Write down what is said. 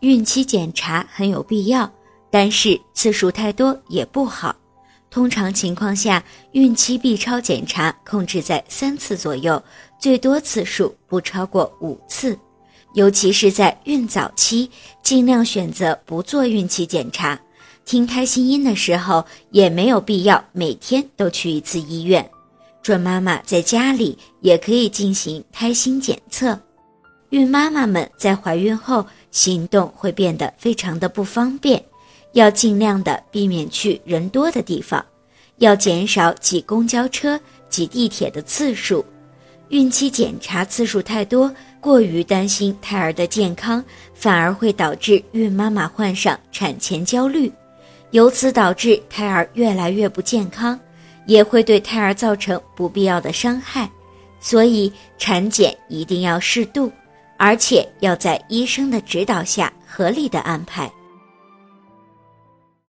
孕期检查很有必要，但是次数太多也不好。通常情况下，孕期 B 超检查控制在三次左右，最多次数不超过五次。尤其是在孕早期，尽量选择不做孕期检查。听胎心音的时候，也没有必要每天都去一次医院。准妈妈在家里也可以进行胎心检测。孕妈妈们在怀孕后行动会变得非常的不方便，要尽量的避免去人多的地方，要减少挤公交车、挤地铁的次数。孕期检查次数太多，过于担心胎儿的健康，反而会导致孕妈妈患上产前焦虑，由此导致胎儿越来越不健康。也会对胎儿造成不必要的伤害，所以产检一定要适度，而且要在医生的指导下合理的安排。